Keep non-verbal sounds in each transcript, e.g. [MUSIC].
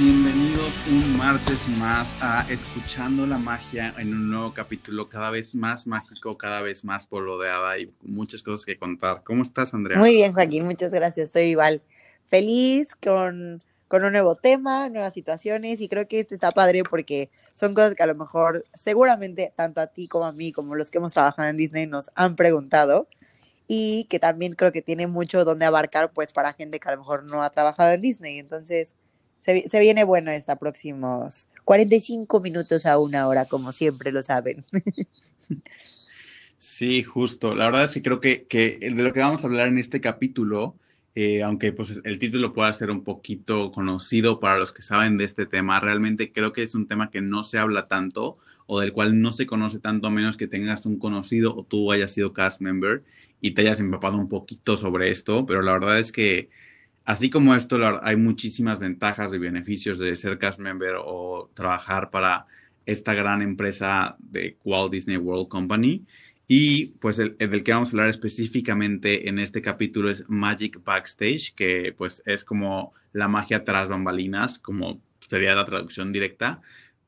Bienvenidos un martes más a Escuchando la Magia en un nuevo capítulo cada vez más mágico, cada vez más polodeada y muchas cosas que contar. ¿Cómo estás, Andrea? Muy bien, Joaquín, muchas gracias. Estoy igual feliz con, con un nuevo tema, nuevas situaciones y creo que este está padre porque son cosas que a lo mejor seguramente tanto a ti como a mí, como los que hemos trabajado en Disney, nos han preguntado y que también creo que tiene mucho donde abarcar pues para gente que a lo mejor no ha trabajado en Disney. Entonces se, viene bueno esta próximos 45 minutos a una hora, como siempre lo saben. Sí, justo. La verdad es que creo que, que de lo que vamos a hablar en este capítulo, eh, aunque pues el título pueda ser un poquito conocido para los que saben de este tema, realmente creo que es un tema que no se habla tanto o del cual no se conoce tanto a menos que tengas un conocido o tú hayas sido cast member y te hayas empapado un poquito sobre esto, pero la verdad es que Así como esto, hay muchísimas ventajas y beneficios de ser cast member o trabajar para esta gran empresa de Walt Disney World Company. Y pues el, del que vamos a hablar específicamente en este capítulo es Magic Backstage, que pues es como la magia tras bambalinas, como sería la traducción directa.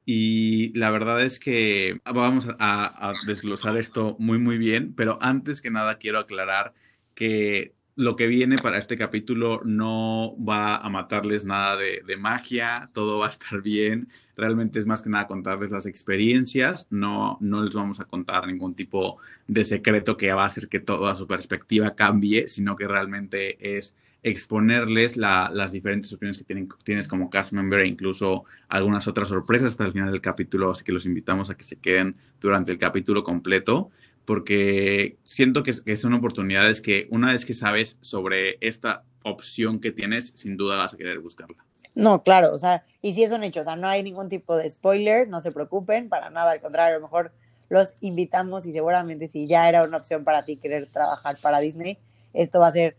Y la verdad es que vamos a, a desglosar esto muy, muy bien, pero antes que nada quiero aclarar que lo que viene para este capítulo no va a matarles nada de, magia, todo va a estar bien. Realmente es más que nada contarles las experiencias, no, no les vamos a contar ningún tipo de secreto que va a hacer que toda su perspectiva cambie, sino que realmente es exponerles las diferentes opiniones que tienen, tienes como cast member e incluso algunas otras sorpresas hasta el final del capítulo, así que los invitamos a que se queden durante el capítulo completo porque siento que, son oportunidades que una vez que sabes sobre esta opción que tienes, sin duda vas a querer buscarla. No, claro, o sea, y si es un hecho, o sea, no hay ningún tipo de spoiler, no se preocupen, para nada, al contrario, a lo mejor los invitamos y seguramente si ya era una opción para ti querer trabajar para Disney, esto va a ser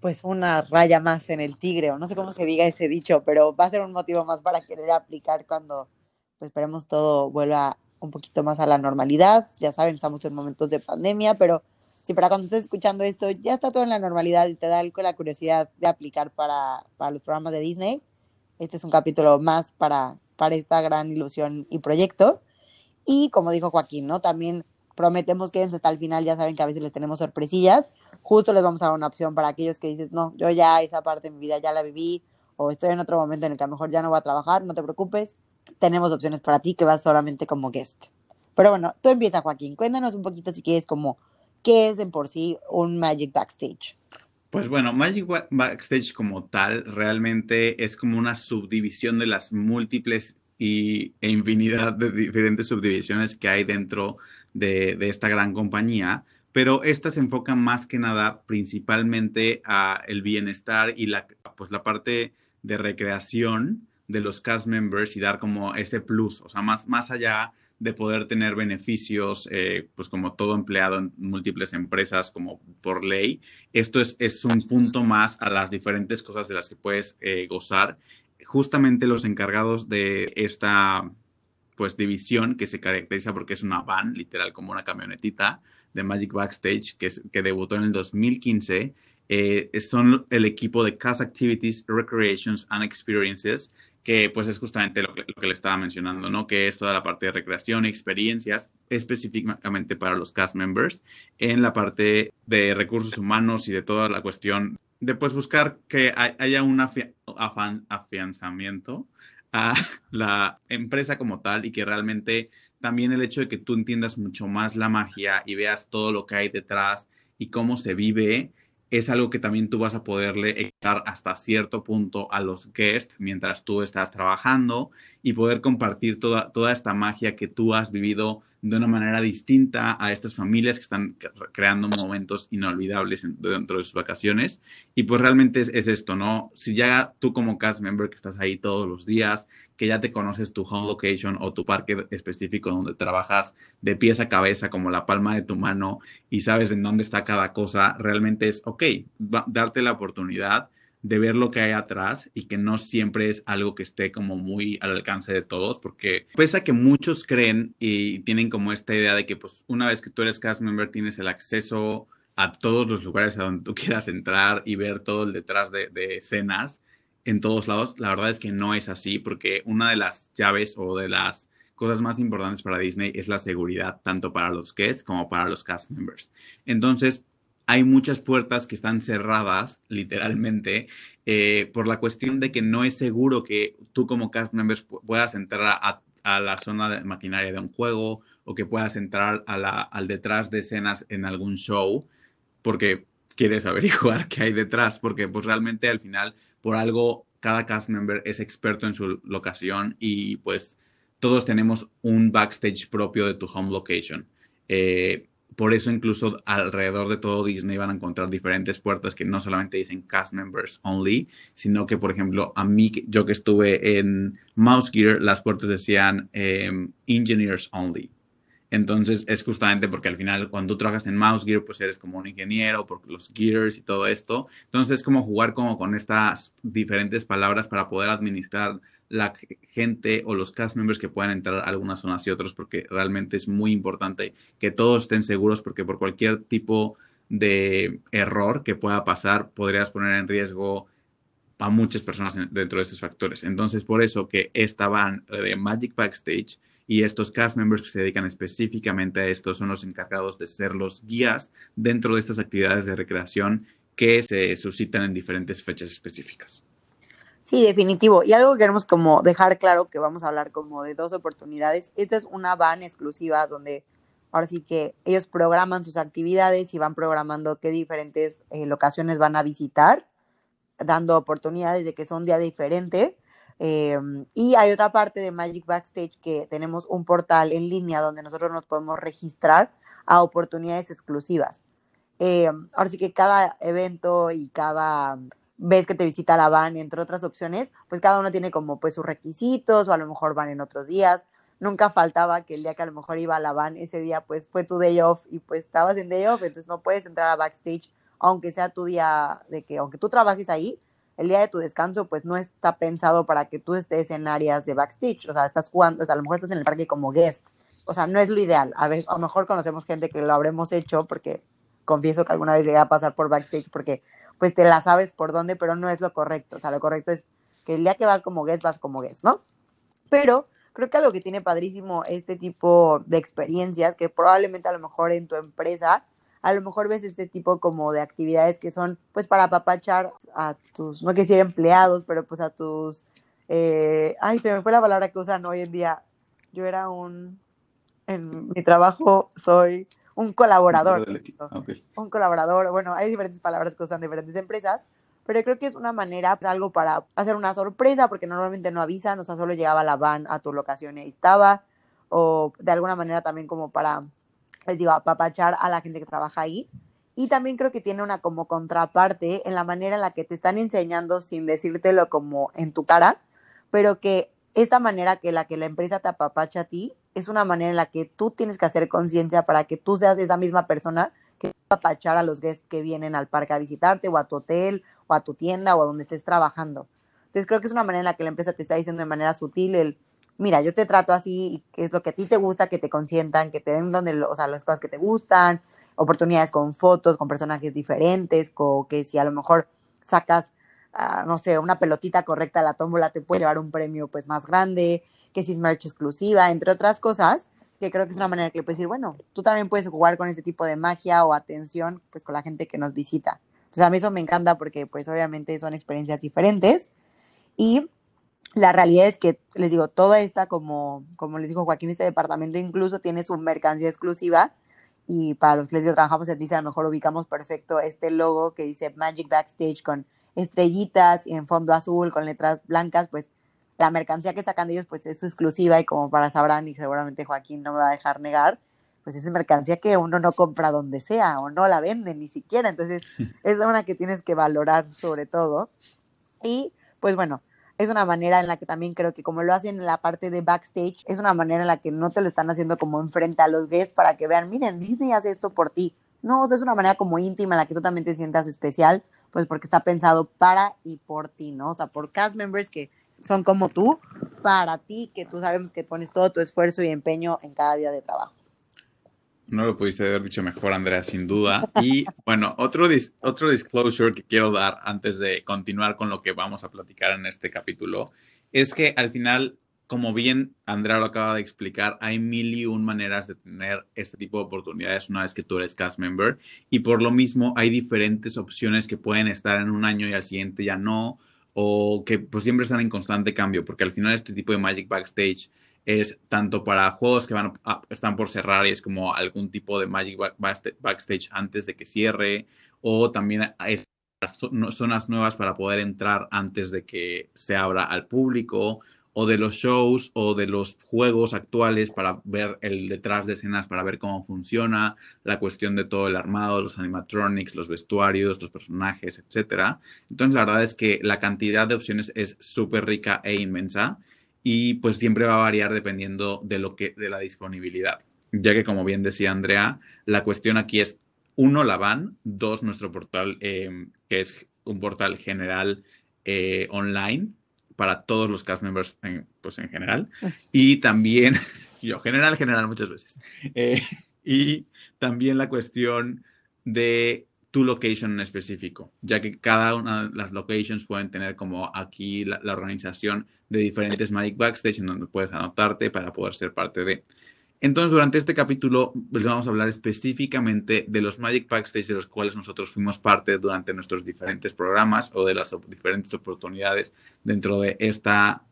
pues una raya más en el tigre, o no sé cómo se diga ese dicho, pero va a ser un motivo más para querer aplicar cuando pues, esperemos todo vuelva un poquito más a la normalidad. Ya saben, estamos en momentos de pandemia, pero si para cuando estés escuchando esto ya está todo en la normalidad y te da la curiosidad de aplicar para, para los programas de Disney, este es un capítulo más para, para esta gran ilusión y proyecto. Y como dijo Joaquín, ¿no? También prometemos que hasta el final, ya saben que a veces les tenemos sorpresillas. Justo les vamos a dar una opción para aquellos que dices, no, yo ya esa parte de mi vida ya la viví o estoy en otro momento en el que a lo mejor ya no voy a trabajar, no te preocupes, tenemos opciones para ti que vas solamente como guest. Pero bueno, tú empieza, Joaquín. Cuéntanos un poquito si quieres como qué es en por sí un Magic Backstage. Pues bueno, Magic Backstage como tal realmente es como una subdivisión de las múltiples y, e infinidad de diferentes subdivisiones que hay dentro de, de esta gran compañía, pero esta se enfoca más que nada principalmente a el bienestar y la, pues la parte de recreación de los cast members y dar como ese plus, o sea, más, más allá de poder tener beneficios, eh, pues como todo empleado en múltiples empresas, como por ley, esto es, es un punto más a las diferentes cosas de las que puedes eh, gozar. Justamente los encargados de esta pues división que se caracteriza porque es una van, literal como una camionetita de Magic Backstage que, que debutó en el 2015, eh, son el equipo de Cast Activities, Recreations and Experiences, que pues es justamente lo que, le estaba mencionando, ¿no? Que es toda la parte de recreación y experiencias específicamente para los cast members en la parte de recursos humanos y de toda la cuestión de pues buscar que haya un afianzamiento a [LAUGHS] la empresa como tal y que realmente también el hecho de que tú entiendas mucho más la magia y veas todo lo que hay detrás y cómo se vive, es algo que también tú vas a poderle echar hasta cierto punto a los guests mientras tú estás trabajando y poder compartir toda, toda esta magia que tú has vivido de una manera distinta a estas familias que están creando momentos inolvidables dentro de sus vacaciones. Y pues realmente es, es, esto, ¿no? Si ya tú como cast member que estás ahí todos los días, que ya te conoces tu home location o tu parque específico donde trabajas de pies a cabeza como la palma de tu mano y sabes en dónde está cada cosa, realmente es, ok, darte la oportunidad de ver lo que hay atrás y que no siempre es algo que esté como muy al alcance de todos, porque pese a que muchos creen y tienen como esta idea de que pues una vez que tú eres cast member tienes el acceso a todos los lugares a donde tú [LAUGHS] quieras entrar y ver todo el detrás de, de escenas en todos lados, la verdad es que no es así, porque una de las llaves o de las cosas más importantes para Disney es la seguridad, tanto para los guests como para los cast members. Entonces, hay muchas puertas que están cerradas, literalmente, eh, por la cuestión de que no es seguro que tú como cast members puedas entrar a, la zona de maquinaria de un juego o que puedas entrar a al detrás de escenas en algún show, porque quieres averiguar [LAUGHS] qué hay detrás, porque pues realmente al final, por algo, cada cast member es experto en su locación y pues todos tenemos un backstage propio de tu home location. Eh, por eso incluso alrededor de todo Disney van a encontrar diferentes puertas que no solamente dicen cast members only, sino que, por ejemplo, a mí, yo que estuve en Mouse Gear, las puertas decían em, engineers only. Entonces es justamente porque al final cuando tú trabajas en Mouse Gear, pues eres como un ingeniero por los gears y todo esto. Entonces es como jugar como con estas diferentes palabras para poder administrar la gente o los cast members que puedan entrar a algunas zonas y otros, porque realmente es muy importante que todos estén seguros, porque por cualquier tipo de error que pueda pasar, podrías poner en riesgo a muchas personas dentro de estos factores. Entonces, por eso que esta van de Magic Backstage y estos cast members que se dedican específicamente a esto son los encargados de ser los guías dentro de estas actividades de recreación que se suscitan en diferentes fechas específicas. Sí, definitivo. Y algo que queremos como dejar claro que vamos a hablar como de dos oportunidades. Esta es una van exclusiva donde ahora sí que ellos programan sus actividades y van programando qué diferentes eh, locaciones van a visitar, dando oportunidades de que son un día diferente. Em, y hay otra parte de Magic Backstage que tenemos un portal en línea donde nosotros nos podemos registrar a oportunidades exclusivas. Em, ahora sí que cada evento y cada ves que te visita la van, entre otras opciones, pues cada uno tiene como pues sus requisitos o a lo mejor van en otros días. Nunca faltaba que el día que a lo mejor iba a la van, ese día pues fue tu day off y pues estabas en day off, entonces no puedes entrar a backstage, aunque sea tu día de que, aunque tú trabajes ahí, el día de tu descanso pues no está pensado para que tú estés en áreas de backstage, o sea, estás jugando, o sea, a lo mejor estás en el parque como guest, o sea, no es lo ideal. A, veces, a lo mejor conocemos gente que lo habremos hecho porque confieso que alguna vez llegué a pasar por backstage porque pues te la sabes por dónde, pero no es lo correcto. O sea, lo correcto es que el día que vas como guest, vas como guest, ¿no? Pero creo que algo que tiene padrísimo este tipo de experiencias, que probablemente a lo mejor en tu empresa, a lo mejor ves este tipo como de actividades que son pues para apapachar a tus, no quisiera empleados, pero pues a tus, eh, ay, se me fue la palabra que usan hoy en día. Yo era un, en mi trabajo soy un colaborador. Un colaborador, bueno, hay diferentes palabras que usan diferentes empresas, pero creo que es una manera, pues, algo para hacer una sorpresa, porque normalmente no avisan, o sea, solo llegaba la van a tu locación y ahí estaba, o de alguna manera también como para, les digo, apapachar a la gente que trabaja ahí. Y también creo que tiene una como contraparte en la manera en la que te están enseñando sin decírtelo como en tu cara, pero que esta manera que la que la empresa te apapacha a ti es una manera en la que tú tienes que hacer conciencia para que tú seas esa misma persona que va a apapachar a los guests que vienen al parque a visitarte o a tu hotel o a tu tienda o a donde estés trabajando. Entonces creo que es una manera en la que la empresa te está diciendo de manera sutil el, mira, yo te trato así, y es lo que a ti te gusta, que te consientan, que te den donde, o sea, las cosas que te gustan, oportunidades con fotos, con personajes diferentes, o que si a lo mejor sacas no sé, una pelotita correcta a la tómbola te puede llevar un premio pues más grande, que si es merch exclusiva, entre otras cosas, que creo que es una manera que puedes decir, bueno, tú también puedes jugar con este tipo de magia o atención pues con la gente que nos visita. Entonces a mí eso me encanta porque pues obviamente son experiencias diferentes y la realidad es que les digo, toda esta como, como les dijo Joaquín, este departamento incluso tiene su mercancía exclusiva y para los que les digo, trabajamos en Disney, a lo mejor ubicamos perfecto este logo que dice Magic Backstage con estrellitas y en fondo azul con letras blancas, pues la mercancía que sacan de ellos pues es exclusiva y como para sabrán y seguramente Joaquín no me va a dejar negar, pues es mercancía que uno no compra donde sea o no la venden ni siquiera. Entonces es una que tienes que valorar sobre todo. Y pues bueno, es una manera en la que también creo que como lo hacen en la parte de backstage, es una manera en la que no te lo están haciendo como enfrente a los guests para que vean, miren, Disney hace esto por ti. No, o sea, es una manera como íntima en la que tú también te sientas especial, pues porque está pensado para y por ti, ¿no? O sea, por cast members que son como tú, para ti, que tú sabemos que pones todo tu esfuerzo y empeño en cada día de trabajo. No lo pudiste haber dicho mejor, Andrea, sin duda. Y [LAUGHS] bueno, otro, otro disclosure que quiero dar antes de continuar con lo que vamos a platicar en este capítulo es que al final, como bien Andrea lo acaba de explicar, hay mil y un maneras de tener este tipo de oportunidades una vez que tú eres cast member. Y por lo mismo, hay diferentes opciones que pueden estar en un año y al siguiente ya no, o que pues siempre están en constante cambio, porque al final este tipo de Magic Backstage es tanto para juegos que van están por cerrar y es como algún tipo de Magic Backstage antes de que cierre o también hay zonas nuevas para poder entrar antes de que se abra al público o de los shows o de los juegos actuales para ver el detrás de escenas, para ver cómo funciona, la cuestión de todo el armado, los animatronics, los vestuarios, los personajes, etc. Entonces, la verdad es que la cantidad de opciones es súper rica e inmensa y pues siempre va a variar dependiendo de lo que de la disponibilidad. Ya que como bien decía Andrea, la cuestión aquí es uno la van, dos nuestro portal em, que es un portal general eh, online para todos los cast members en, pues en general. Y también [LAUGHS] yo general general muchas veces. Eh, y también la cuestión de tu location en específico, ya que cada una de las locations pueden tener como aquí la, organización de diferentes Magic Backstage en donde puedes anotarte para poder ser parte de. Entonces, durante este capítulo les vamos a hablar específicamente de los Magic Backstage de los cuales nosotros fuimos parte durante nuestros diferentes programas o de las diferentes oportunidades dentro de esta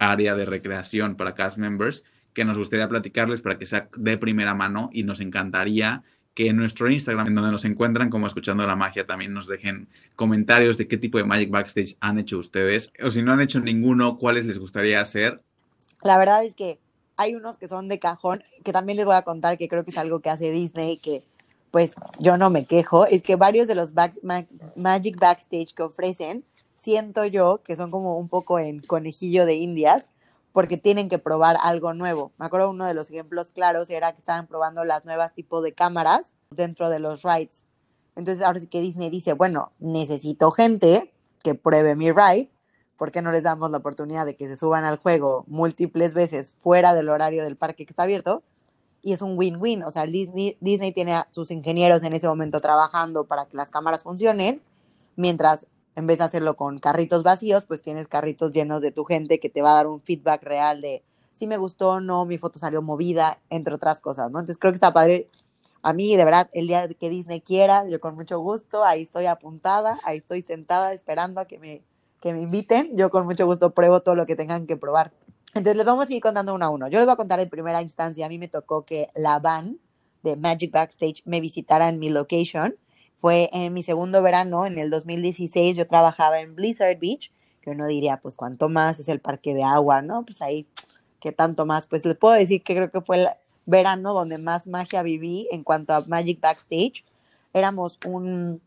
área de recreación para cast members que nos gustaría platicarles para que sea de primera mano y nos encantaría que en nuestro Instagram, en donde nos encuentran como escuchando la magia, también nos dejen comentarios de qué tipo de Magic Backstage han hecho ustedes. O si no han hecho ninguno, cuáles les gustaría hacer. La verdad es que hay unos que son de cajón, que también les voy a contar que creo que es algo que hace Disney, que pues yo no me quejo, es que varios de los Magic Backstage que ofrecen, siento yo que son como un poco en conejillo de indias, porque tienen que probar algo nuevo. Me acuerdo uno de los ejemplos claros era que estaban probando las nuevas tipos de cámaras dentro de los rides. Entonces ahora sí que Disney dice, bueno, necesito gente que pruebe mi ride, ¿por qué no les damos la oportunidad de que se suban al juego múltiples veces fuera del horario del parque que está abierto? Y es un win-win, o sea, Disney, Disney tiene a sus ingenieros en ese momento trabajando para que las cámaras funcionen, mientras en vez de hacerlo con carritos vacíos, pues tienes carritos llenos de tu gente que te va a dar un feedback real de si me gustó o no, mi foto salió movida, entre otras cosas, ¿no? Entonces creo que está padre. A mí, de verdad, el día que Disney quiera, yo con mucho gusto, ahí estoy apuntada, ahí estoy sentada esperando a que me, que me inviten. Yo con mucho gusto pruebo todo lo que tengan que probar. Entonces les vamos a ir contando uno a uno. Yo les voy a contar en primera instancia, a mí me tocó que la van de Magic Backstage me visitara en mi location fue en mi segundo verano, en el 2016, yo trabajaba en Blizzard Beach, que uno diría, pues cuánto más es el parque de agua, ¿no? Pues ahí, ¿qué tanto más? Pues les puedo decir que creo que fue el verano donde más magia viví en cuanto a Magic Backstage. Éramos un,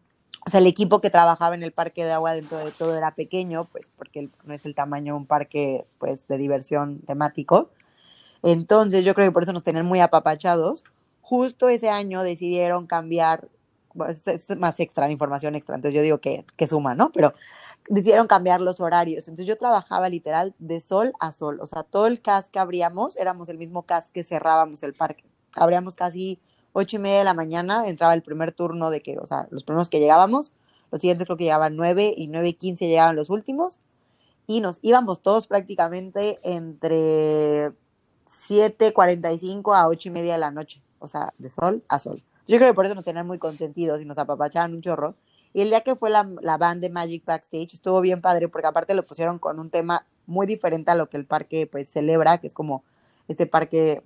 o sea, el equipo que trabajaba en el parque de agua dentro de todo era pequeño, pues porque no es el tamaño de un parque, pues, de diversión temático. Entonces, yo creo que por eso nos tenían muy apapachados. Justo ese año decidieron cambiar es, más extra, información extra, entonces yo digo que, que suma, ¿no? Pero decidieron cambiar los horarios, entonces yo trabajaba literal de sol a sol, o sea, todo el CAS que abríamos, éramos el mismo CAS que cerrábamos el parque, abríamos casi ocho y media de la mañana, entraba el primer turno de que, o sea, los primeros que llegábamos, los siguientes creo que llegaban nueve y nueve y quince llegaban los últimos, y nos íbamos todos prácticamente entre 7.45 a ocho y media de la noche, o sea, de sol a sol. Yo creo que por eso nos tenían muy consentidos y nos apapachaban un chorro. Y el día que fue la, la band de Magic Backstage estuvo bien padre porque aparte lo pusieron con un tema muy diferente a lo que el parque pues celebra, que es como este parque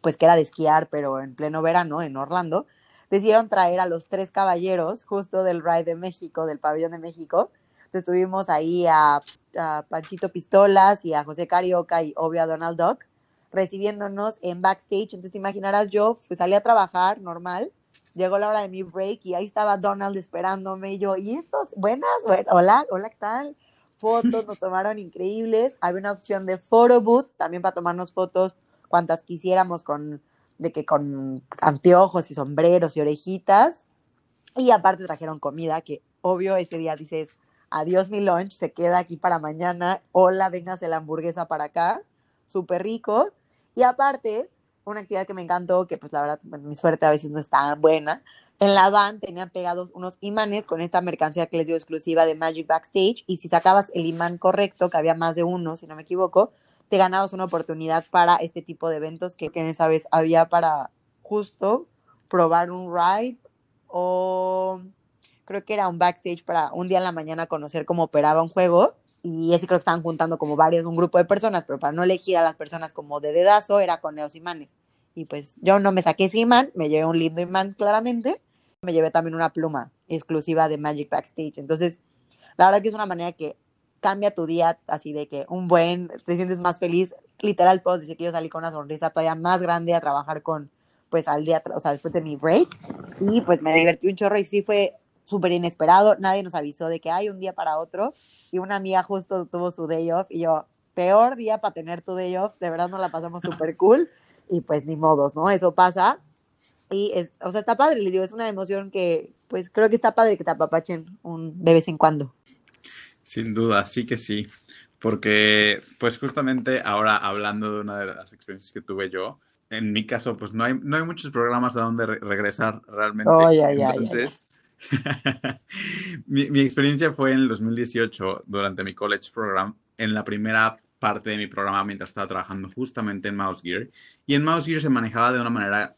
pues que era de esquiar, pero en pleno verano en Orlando. Decidieron traer a los tres caballeros justo del Ride de México, del pabellón de México. Entonces tuvimos ahí a, a Panchito Pistolas y a José Carioca y obvio a Donald Duck recibiéndonos en backstage. Entonces te imaginarás, yo pues, salí a trabajar normal, llegó la hora de mi break y ahí estaba Donald esperándome y yo, ¿y estos? Buenas, hola, hola, ¿qué tal? Fotos, nos [LAUGHS] tomaron increíbles. Había una opción de photo booth también para tomarnos fotos cuantas quisiéramos con de que con anteojos y sombreros y orejitas. Y aparte trajeron comida, que obvio ese día dices, adiós mi lunch, se queda aquí para mañana, hola, véngase la hamburguesa para acá, súper rico. Y aparte, una actividad que me encantó, que pues la verdad mi suerte a veces no es tan buena, en la van tenían pegados unos imanes con esta mercancía que les dio exclusiva de Magic Backstage y si sacabas el imán correcto, que había más de uno, si no me equivoco, te ganabas una oportunidad para este tipo de eventos que, que esa vez había para justo probar un ride o creo que era un backstage para un día en la mañana conocer cómo operaba un juego y ese creo que estaban juntando como varios, un grupo de personas, pero para no elegir a las personas como de dedazo era con esos imanes. Y pues yo no me saqué ese imán, me llevé un lindo imán claramente, me llevé también una pluma exclusiva de Magic Backstage. Entonces, la verdad que es una manera que cambia tu día así de que un buen, te sientes más feliz. Literal, puedo decir que yo salí con una sonrisa todavía más grande a trabajar con, pues al día, o sea, después de mi break. Y pues me divertí un chorro y sí fue súper inesperado. Nadie nos avisó de que hay un día para otro. Y una amiga justo tuvo su day off y yo, peor día para tener tu day off. De verdad nos la pasamos súper cool. Y pues ni modos, ¿no? Eso pasa. Y es, o sea, está padre, les digo, es una emoción que, pues creo que está padre que te apapachen un, de vez en cuando. Sin duda, sí que sí. Porque, pues justamente ahora hablando de una de las experiencias que tuve yo, en mi caso, pues no hay, no hay muchos programas a donde regresar realmente. Oh, ya, ya, Entonces, [LAUGHS] mi, mi, experiencia fue en el 2018, durante mi college program, en la primera parte de mi programa mientras estaba trabajando justamente en Mouse Gear. Y en Mouse Gear se manejaba de una manera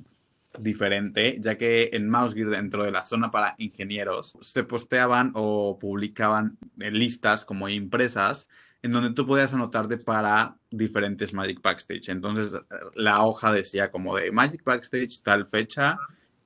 diferente, ya que en MouseGear, dentro de la zona para ingenieros, se posteaban o publicaban listas como impresas en donde tú podías anotarte para diferentes Magic Backstage. Entonces, la hoja decía como de Magic Backstage tal fecha,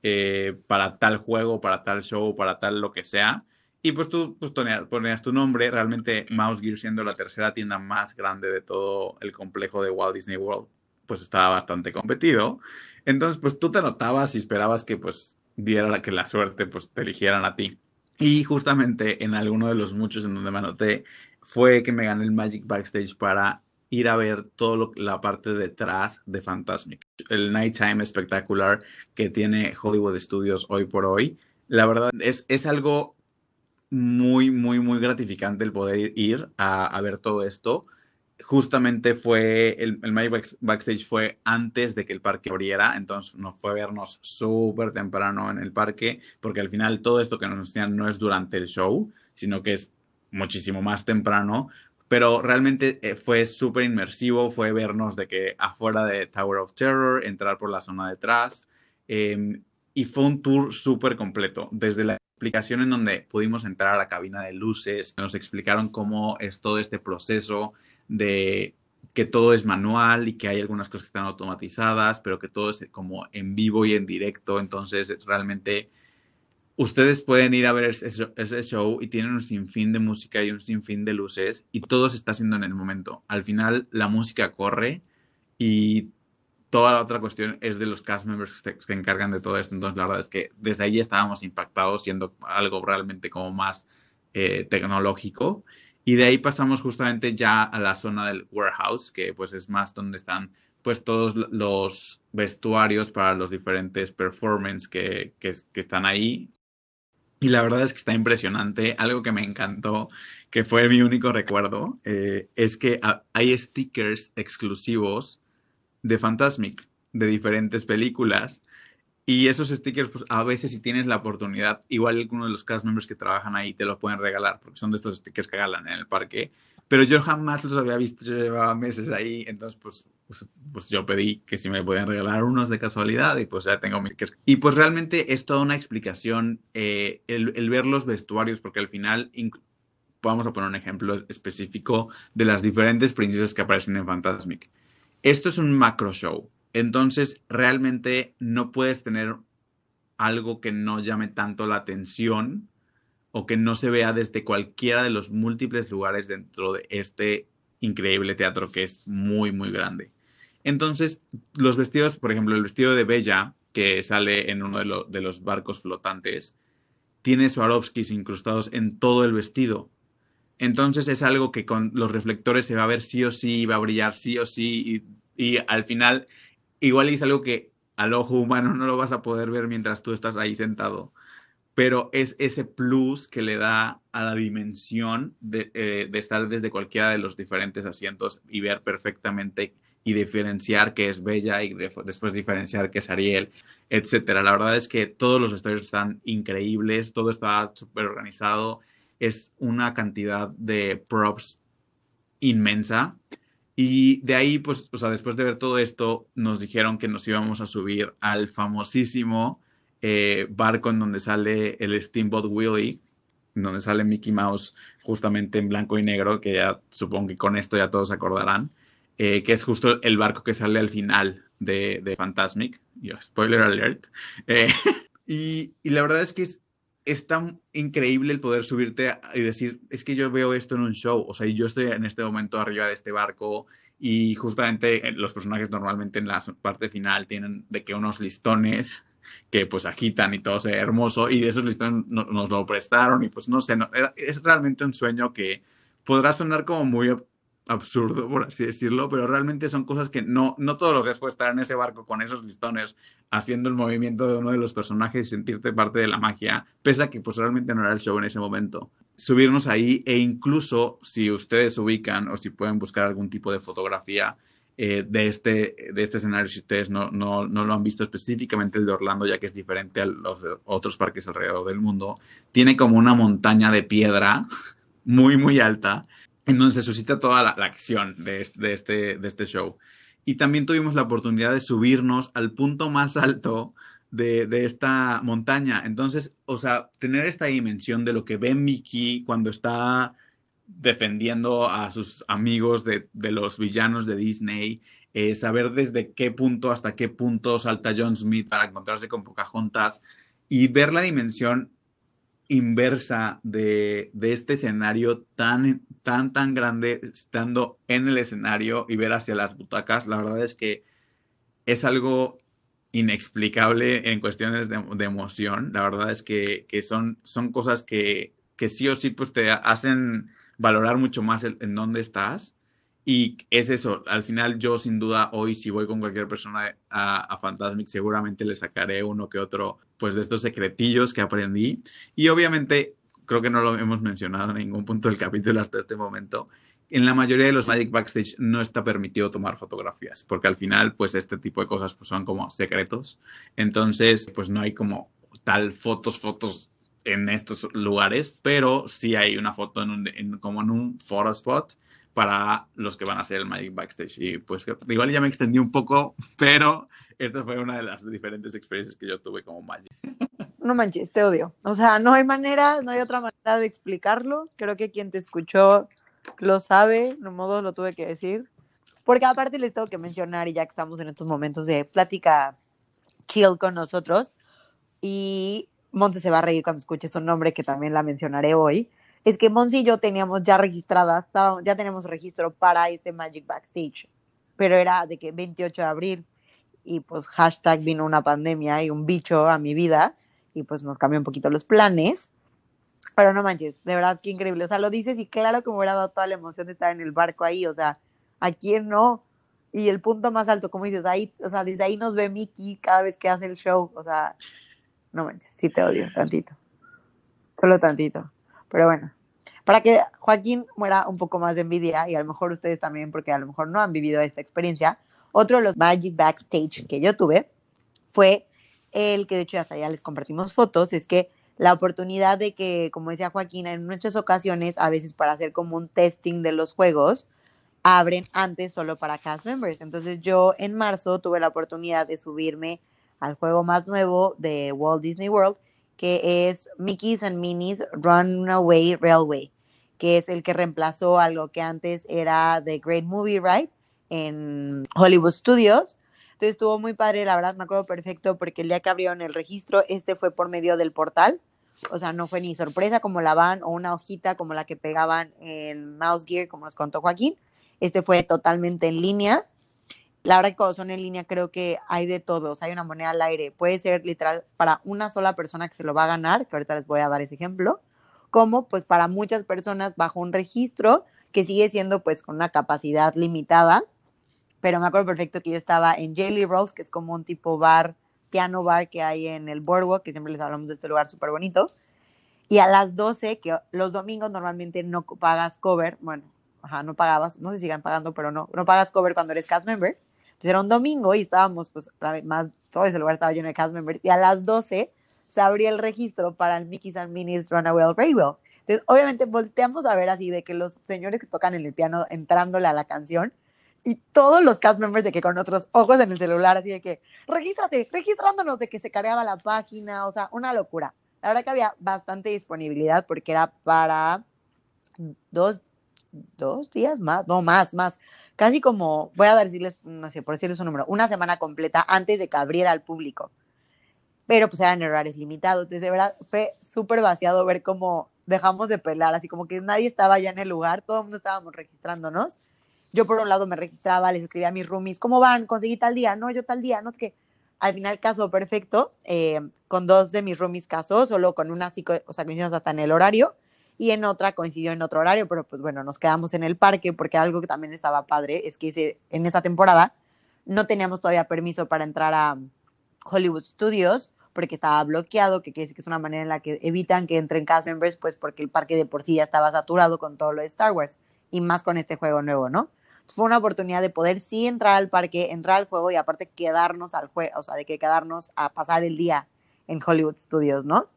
eh, para tal juego, para tal show, para tal lo que sea. Y pues tú pues, ponías, tu nombre. Realmente Mouse Gear siendo la tercera tienda más grande de todo el complejo de Walt Disney World, pues estaba bastante competido. Entonces, pues tú te anotabas y esperabas que pues diera que la suerte pues te eligieran a ti. Y justamente en alguno de los muchos en donde me anoté fue que me gané el Magic Backstage para ir a ver toda la parte detrás de Fantasmic. El Nighttime espectacular que tiene Hollywood Studios hoy por hoy. La verdad es, es algo muy, muy, muy gratificante el poder ir a ver todo esto justamente fue, el, el Backstage fue antes de que el parque abriera, entonces nos fue vernos súper temprano en el parque, porque al final todo esto que nos enseñan no es durante el show, sino que es muchísimo más temprano, pero realmente eh, fue súper inmersivo, fue vernos de que afuera de Tower of Terror, entrar por la zona detrás, eh, y fue un tour súper completo, desde la explicación en donde pudimos entrar a la cabina de luces, nos explicaron cómo es todo este proceso, de que todo es manual y que hay algunas cosas que están automatizadas, pero que todo es como en vivo y en directo. Entonces, realmente ustedes pueden ir a ver ese, show y tienen un sinfín de música y un sinfín de luces y todo se está haciendo en el momento. Al final, la música corre y toda la otra cuestión es de los cast members que se encargan de todo esto. Entonces, la verdad es que desde ahí estábamos impactados, siendo algo realmente como más eh, tecnológico. Y de ahí pasamos justamente ya a la zona del warehouse, que pues es más donde están pues todos los vestuarios para los diferentes performances que, que, están ahí. Y la verdad es que está impresionante. Algo que me encantó, que fue mi único recuerdo, eh, es que hay stickers exclusivos de Fantasmic, de diferentes películas. Y esos stickers, pues a veces si tienes la oportunidad, igual algunos de los cast members que trabajan ahí te lo pueden regalar, porque son de estos stickers que regalan en el parque. Pero yo jamás los había visto, yo llevaba meses ahí, entonces pues, pues, pues yo pedí que si me podían regalar unos de casualidad y pues ya tengo mis stickers. Y pues realmente es toda una explicación eh, el, ver los vestuarios, porque al final, vamos a poner un ejemplo específico de las diferentes princesas que aparecen en Fantasmic. Esto es un macro show entonces, realmente no puedes tener algo que no llame tanto la atención o que no se vea desde cualquiera de los múltiples lugares dentro de este increíble teatro que es muy, muy grande. Entonces, los vestidos, por ejemplo, el vestido de Bella, que sale en uno de, los barcos flotantes, tiene Swarovskis incrustados en todo el vestido. Entonces es algo que con los reflectores se va a ver sí o sí, va a brillar sí o sí, y al final igual es algo que al ojo humano no lo vas a poder ver mientras tú estás ahí sentado, pero es ese plus que le da a la dimensión de, eh, estar desde cualquiera de los diferentes asientos y ver perfectamente y diferenciar que es Bella y de, después diferenciar que es Ariel, etcétera. La verdad es que todos los vestuarios están increíbles, todo está súper organizado, es una cantidad de props inmensa. Y de ahí, pues, o sea, después de ver todo esto, nos dijeron que nos íbamos a subir al famosísimo eh, barco en donde sale el Steamboat Willie, donde sale Mickey Mouse justamente en blanco y negro, que ya supongo que con esto ya todos acordarán, eh, que es justo el barco que sale al final de, de Fantasmic. Yo, spoiler alert. Eh, [LAUGHS] y, y, la verdad es que es, es tan increíble el poder subirte y decir, es que yo veo esto en un show, o sea, yo estoy en este momento arriba de este barco y justamente los personajes normalmente en la parte final tienen de que unos listones que pues agitan y todo se hermoso y de esos listones no, nos lo prestaron y pues no sé, no, es realmente un sueño que podrá sonar como muy absurdo, por así decirlo, pero realmente son cosas que no, no todos los días puedes estar en ese barco con esos listones haciendo el movimiento de uno de los personajes y sentirte parte de la magia, pese a que pues realmente no era el show en ese momento. Subirnos ahí e incluso si ustedes ubican o si pueden buscar algún tipo de fotografía eh, de, este, de este escenario, si ustedes no, no, no, lo han visto específicamente el de Orlando, ya que es diferente a los otros parques alrededor del mundo, tiene como una montaña de piedra [LAUGHS] muy, muy alta en donde se suscita toda la, acción este, de este show. Y también tuvimos la oportunidad de subirnos al punto más alto de, esta montaña. Entonces, o sea, tener esta dimensión de lo que ve Mickey cuando está defendiendo a sus amigos de, de los villanos de Disney, eh, saber desde qué punto hasta qué punto salta John Smith para encontrarse con Pocahontas y ver la dimensión inversa de, de, este escenario tan, tan, tan grande, estando en el escenario y ver hacia las butacas, la verdad es que es algo inexplicable en cuestiones de, de emoción. La verdad es que, que son, son cosas que, que, sí o sí pues te hacen valorar mucho más el, en dónde estás. Y es eso, al final yo sin duda hoy si voy con cualquier persona a, a Fantasmic seguramente le sacaré uno que otro pues de estos secretillos que aprendí. Y obviamente, creo que no lo hemos mencionado en ningún punto del capítulo hasta este momento, en la mayoría de los Magic Backstage no está permitido tomar fotografías, porque al final, pues este tipo de cosas pues, son como secretos. Entonces, pues no hay como tal fotos, fotos en estos lugares, pero sí hay una foto en un, en, como en un photo spot para los que van a hacer el Magic Backstage. Y pues igual ya me extendí un poco, pero esta fue una de las diferentes experiencias que yo tuve como Magic. No manches, te odio. O sea, no hay manera, no hay otra manera de explicarlo. Creo que quien te escuchó lo sabe, no modo lo tuve que decir. Porque aparte les tengo que mencionar, y ya que estamos en estos momentos de plática chill con nosotros, y Monte se va a reír cuando escuche su nombre, que también la mencionaré hoy es que Monsi y yo teníamos ya registrada, ya tenemos registro para este Magic Backstage, pero era de que 28 de abril y pues hashtag vino una pandemia y un bicho a mi vida y pues nos cambió un poquito los planes. Pero no manches, de verdad qué increíble. O sea, lo dices y claro que me hubiera dado toda la emoción de estar en el barco ahí. O sea, ¿a quién no? Y el punto más alto, como dices, ahí, o sea, desde ahí nos ve Mickey cada vez que hace el show. O sea, no manches, sí te odio tantito. Solo tantito. Pero bueno, para que Joaquín muera un poco más de envidia y a lo mejor ustedes también, porque a lo mejor no han vivido esta experiencia, otro de los Magic Backstage que yo tuve fue el que de hecho hasta ya les compartimos fotos, es que la oportunidad de que, como decía Joaquín, en muchas ocasiones, a veces para hacer como un testing de los juegos, abren antes solo para cast members. Entonces yo en marzo tuve la oportunidad de subirme al juego más nuevo de Walt Disney World, que es Mickey's and Minnie's Runaway Railway, que es el que reemplazó a lo que antes era The Great Movie Ride en Hollywood Studios. Entonces estuvo muy padre, la verdad me acuerdo perfecto porque el día que abrieron el registro, este fue por medio del portal. o sea, no fue ni sorpresa como la van o una hojita como la que pegaban en Mouse Gear, como nos contó Joaquín. Este fue totalmente en línea. La verdad que cuando son en línea creo que hay de todos, hay una moneda al aire. Puede ser literal para una sola persona que se lo va a ganar, que ahorita les voy a dar ese ejemplo, como pues para muchas personas bajo un registro que sigue siendo pues con una capacidad limitada. Pero me acuerdo perfecto que yo estaba en Jelly Rolls, que es como un tipo bar, piano bar que hay en el Boardwalk, que siempre les hablamos de este lugar súper bonito. Y a las 12, que los domingos normalmente no pagas cover, bueno, ajá, no pagabas, no sé si sigan pagando, pero no, no pagas cover cuando eres cast member. Entonces era un domingo y estábamos, pues, más, todo ese lugar estaba lleno de cast members. Y a las 12 se abría el registro para el Mickey's and Minnie's Runaway Rainbow. Entonces, obviamente, volteamos a ver así de que los señores que tocan en el piano entrándole a la canción y todos los cast members de que con otros ojos en el celular, así de que, regístrate, registrándonos, de que se cargaba la página, o sea, una locura. La verdad que había bastante disponibilidad porque era para dos, dos días más, no más, más, casi como, voy a decirles, no sé, por decirles un número, una semana completa antes de que abriera al público. Pero pues eran horarios limitados, entonces de verdad fue súper vaciado ver cómo dejamos de pelar, así como que nadie estaba ya en el lugar, todo el mundo estábamos registrándonos. Yo por un lado me registraba, les escribía a mis roomies, ¿cómo van? Conseguí tal día, no, yo tal día, no es que al final casó perfecto, eh, con dos de mis roomies casó, solo con una, o sea, coincidimos hasta en el horario, y en otra coincidió en otro horario, pero pues bueno, nos quedamos en el parque porque algo que también estaba padre es que en esa temporada no teníamos todavía permiso para entrar a Hollywood Studios porque estaba bloqueado, que quiere decir que es una manera en la que evitan que entren cast members, pues porque el parque de por sí ya estaba saturado con todo lo de Star Wars y más con este juego nuevo, ¿no? Entonces fue una oportunidad de poder sí entrar al parque, entrar al juego y aparte quedarnos al juego, o sea, de que quedarnos a pasar el día en Hollywood Studios, ¿no?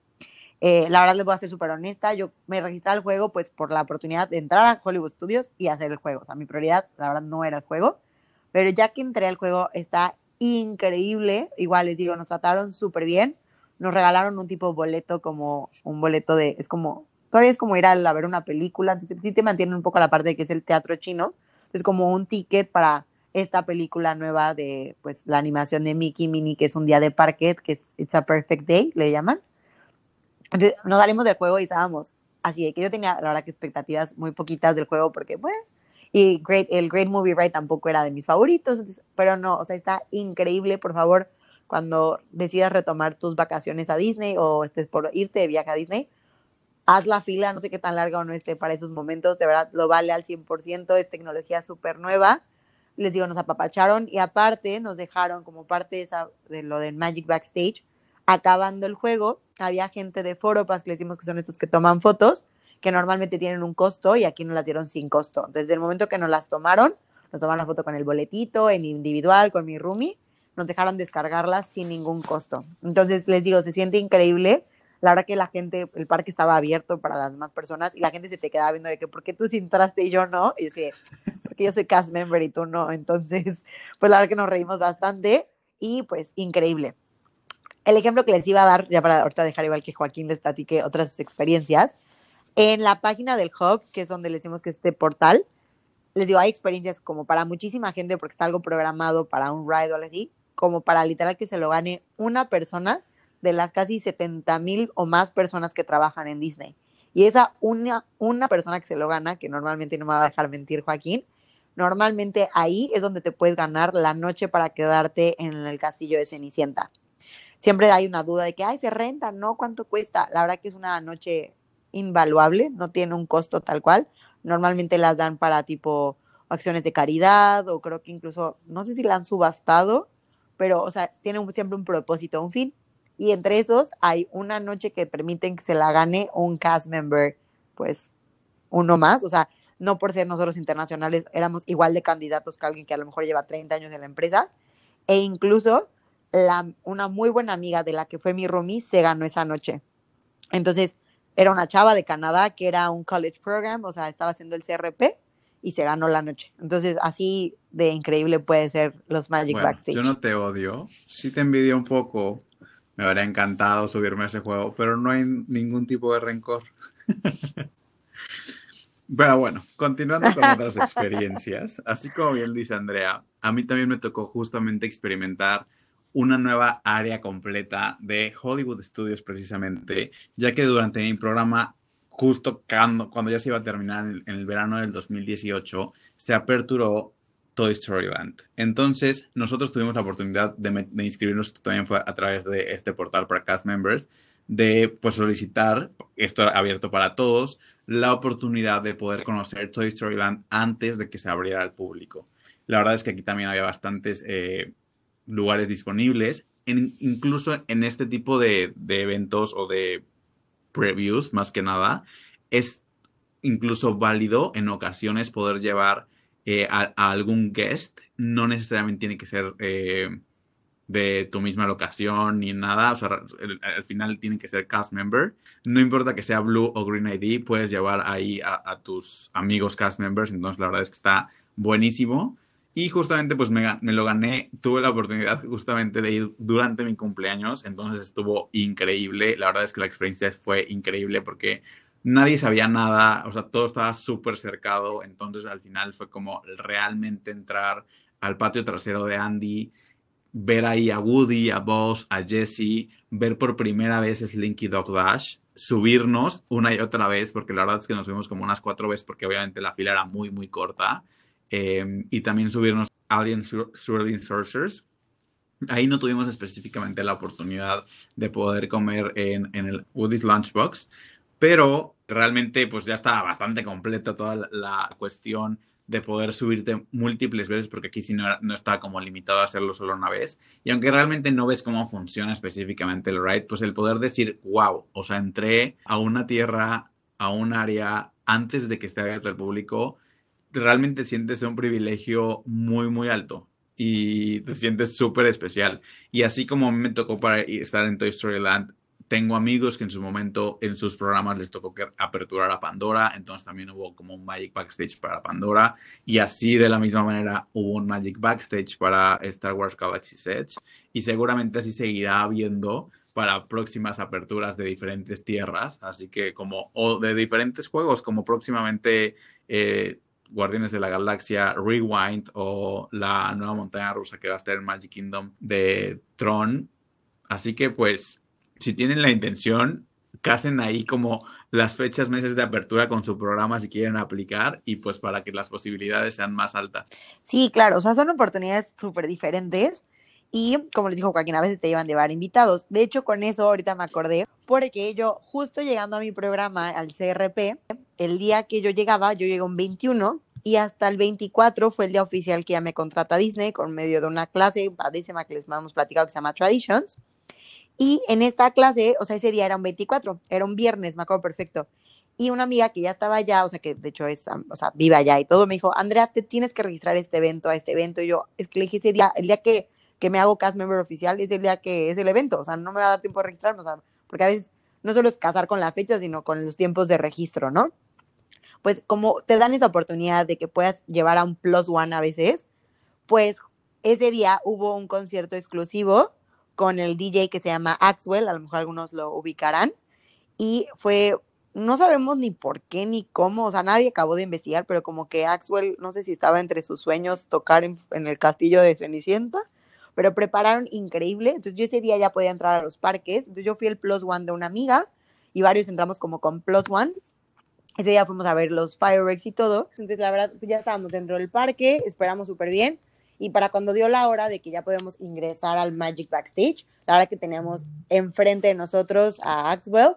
Eh, la verdad les voy a ser súper honesta, yo me registré al juego pues por la oportunidad de entrar a Hollywood Studios y hacer el juego. O sea, mi prioridad, la verdad, no era el juego. Pero ya que entré al juego, está increíble. Igual les digo, nos trataron súper bien. Nos regalaron un tipo de boleto como un boleto de, es como, todavía es como ir a, a ver una película. Entonces sí te mantienen un poco la parte de que es el teatro chino. Es como un ticket para esta película nueva de pues la animación de Mickey Minnie, que es un día de parquet, que es It's a Perfect Day, le llaman. Entonces, nos salimos del juego y estábamos así de que yo tenía, la verdad, que expectativas muy poquitas del juego porque, bueno, y great, el Great Movie Ride tampoco era de mis favoritos, pero no, o sea, está increíble, por favor, cuando decidas retomar tus vacaciones a Disney o estés por irte de viaje a Disney, haz la fila, no sé qué tan larga o no esté para esos momentos, de verdad lo vale al 100%, es tecnología súper nueva, les digo, nos apapacharon y aparte nos dejaron como parte de, esa, de lo del Magic Backstage, acabando el juego, había gente de Foropas, que le decimos que son estos que toman fotos, que normalmente tienen un costo y aquí nos las dieron sin costo. Desde el momento que nos las tomaron, nos tomaron la foto con el boletito, en individual, con mi roomie, nos dejaron descargarlas sin ningún costo. Entonces, les digo, se siente increíble. La verdad que la gente, el parque estaba abierto para las demás personas y la gente se te quedaba viendo de que, ¿por qué tú sí entraste y yo no? Y yo dije, porque yo soy cast member y tú no. Entonces, [LAUGHS] pues la verdad que nos reímos bastante y pues increíble el ejemplo que les iba a dar, ya para ahorita dejar igual que Joaquín les platique otras experiencias, en la página del Hub, que es donde les decimos que este portal, les digo, hay experiencias como para muchísima gente porque está algo programado para un ride o algo así, como para literal que se lo gane una persona de las casi 70 mil o más personas que trabajan en Disney. Y esa una, una persona que se lo gana, que normalmente no me va a dejar mentir Joaquín, normalmente ahí es donde te puedes ganar la noche para quedarte en el castillo de Cenicienta siempre hay una duda de que, ay, se renta, ¿no? ¿Cuánto cuesta? La verdad que es una noche invaluable, no tiene un costo tal cual. Normalmente las dan para tipo acciones de caridad o creo que incluso, no sé si la han subastado, pero, o sea, tiene siempre un propósito, un fin. Y entre esos hay una noche que permiten que se la gane un cast member, pues uno más, o sea, no por ser nosotros internacionales, éramos igual de candidatos que alguien que a lo mejor lleva 30 años en la empresa, e incluso una muy buena amiga de la que fue mi roomie se ganó esa noche. Entonces, era una chava de Canadá que era un college program, o sea, estaba haciendo el CRP y se ganó la noche. Entonces, así de increíble puede ser los Magic Backstage. Yo no te odio, sí te envidio un poco. Me habría encantado subirme a ese juego, pero no hay ningún tipo de rencor. [LAUGHS] Pero bueno, continuando con otras [LAUGHS] experiencias, así como bien dice Andrea, a mí también me tocó justamente experimentar una nueva área completa de Hollywood Studios precisamente, ya que durante mi programa, justo cuando, ya se iba a terminar en el, verano del 2018, se aperturó Toy Story Land. Entonces, nosotros tuvimos la oportunidad de, de, inscribirnos, también fue a través de este portal para cast members, de pues, solicitar, esto abierto para todos, la oportunidad de poder conocer Toy Story Land antes de que se abriera al público. La verdad es que aquí también había bastantes eh, lugares disponibles, incluso en este tipo de, eventos o de previews, más que nada, es incluso válido en ocasiones poder llevar eh, a, algún guest, no necesariamente tiene que ser eh, de tu misma locación ni nada, o sea, al final tiene que ser cast member. No importa que sea Blue o Green ID, puedes llevar ahí a, tus amigos cast members, entonces la verdad es que está buenísimo. Y justamente pues me, me, lo gané, tuve la oportunidad justamente de ir durante mi cumpleaños, entonces estuvo increíble, la verdad es que la experiencia fue increíble porque nadie sabía nada, o sea, todo estaba súper cercado, entonces al final fue como realmente entrar al patio trasero de Andy ver ahí a Woody, a Buzz, a Jesse, ver por primera vez Slinky Dog Dash, subirnos una y otra vez, porque la verdad es que nos subimos como unas cuatro veces, porque obviamente la fila era muy, muy corta, em, y también subirnos Alien Swirling Sorcerers. Ahí no tuvimos específicamente la oportunidad de poder comer en, en el Woody's Lunchbox, pero realmente pues ya estaba bastante completa toda la cuestión de poder subirte múltiples veces, porque aquí sí no, no, está como limitado a hacerlo solo una vez. Y aunque realmente no ves cómo funciona específicamente el ride, pues el poder decir, wow, o sea, entré a una tierra, a un área antes de que esté abierto al público, realmente sientes un privilegio muy, muy alto y te sientes súper especial. Y así como me tocó para estar en Toy Story Land tengo amigos que en su momento en sus programas les tocó que aperturar a Pandora, entonces también hubo como un Magic Backstage para Pandora y así de la misma manera hubo un Magic Backstage para Star Wars Galaxy's Edge y seguramente así seguirá habiendo para próximas aperturas de diferentes tierras, así que como o de diferentes juegos como próximamente eh, Guardianes de la Galaxia Rewind o la nueva montaña rusa que va a estar en Magic Kingdom de Tron. Así que pues si tienen la intención, casen ahí como las fechas, meses de apertura con su programa si quieren aplicar y pues para que las posibilidades sean más altas. Sí, claro, o sea, son oportunidades súper diferentes y como les dijo Joaquín, a veces te llevan de llevar invitados. De hecho, con eso ahorita me acordé porque yo justo llegando a mi programa al CRP, el día que yo llegaba, yo llegué un 21 y hasta el 24 fue el día oficial que ya me contrata Disney con medio de una clase padrísima que les hemos platicado que se llama Traditions. Y en esta clase, o sea, ese día era un 24, era un viernes, me acuerdo perfecto. Y una amiga que ya estaba allá, o sea, que de hecho es, o sea, vive allá y todo, me dijo, Andrea, te tienes que registrar este evento, a este evento. Y yo, es que le dije ese día, el día que, que me hago cast member oficial, es el día que es el evento, o sea, no me va a dar tiempo de registrarme, o sea, porque a veces no solo es casar con la fecha, sino con los tiempos de registro, ¿no? Pues como te dan esa oportunidad de que puedas llevar a un plus one a veces, pues ese día hubo un concierto exclusivo con el DJ que se llama Axwell, a lo mejor algunos lo ubicarán, y fue, no sabemos ni por qué ni cómo, o sea, nadie acabó de investigar, pero como que Axwell, no sé si estaba entre sus sueños tocar en, el castillo de Cenicienta, pero prepararon increíble, entonces yo ese día ya podía entrar a los parques, entonces yo fui el plus one de una amiga, y varios entramos como con plus ones, ese día fuimos a ver los fireworks y todo, entonces la verdad ya estábamos dentro del parque, esperamos súper bien, y para cuando dio la hora de que ya podemos ingresar al Magic Backstage, la verdad que teníamos enfrente de nosotros a Axwell,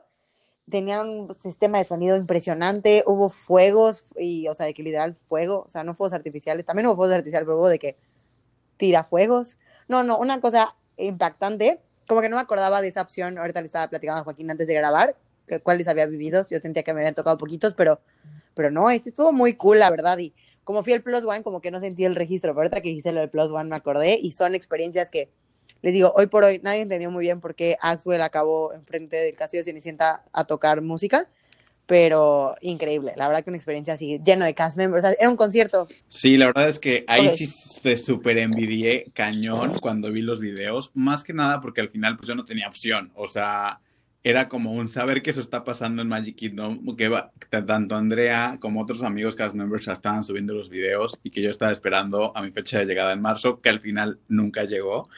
tenía un sistema de sonido impresionante, hubo fuegos, y, o sea, de que literal fuego, o sea, no fuegos artificiales, también hubo fuegos artificiales, pero hubo de que tira fuegos. No, no, una cosa impactante, como que no me acordaba de esa opción, ahorita le estaba platicando a Joaquín antes de grabar, que cuáles había vivido, yo sentía que me habían tocado poquitos, pero, pero no, este estuvo muy cool, la verdad, y como fui el Plus One, como que no sentí el registro, pero ahorita que hice lo del Plus One me acordé y son experiencias que, les digo, hoy por hoy nadie entendió muy bien por qué Axwell acabó enfrente del Castillo Cenicienta a tocar música, pero increíble, la verdad que una experiencia así, lleno de cast members, era un concierto. Sí, la verdad es que ahí sí te súper envidié cañón cuando vi los videos, más que nada porque al final pues yo no tenía opción, o sea era como un saber que eso está pasando en Magic Kingdom, que tanto Andrea como otros amigos cast members estaban subiendo los videos y que yo estaba esperando a mi fecha de llegada en marzo, que al final nunca llegó.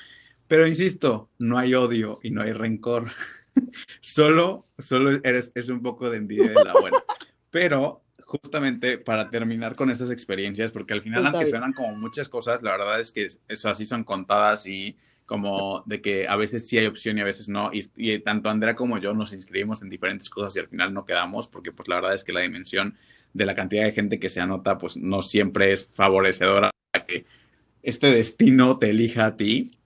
Pero insisto, no hay odio y no hay rencor. [LAUGHS] solo, solo eres, es un poco de envidia de la buena. [LAUGHS] Pero justamente para terminar con estas experiencias, porque al final, aunque suenan como muchas cosas, la verdad es que es, así son contadas y como de que a veces sí hay opción y a veces no, y, y, tanto Andrea como yo nos inscribimos en diferentes cosas y al final no quedamos, porque pues la verdad es que la dimensión de la cantidad de gente que se anota, pues no siempre es favorecedora a que este destino te elija a ti.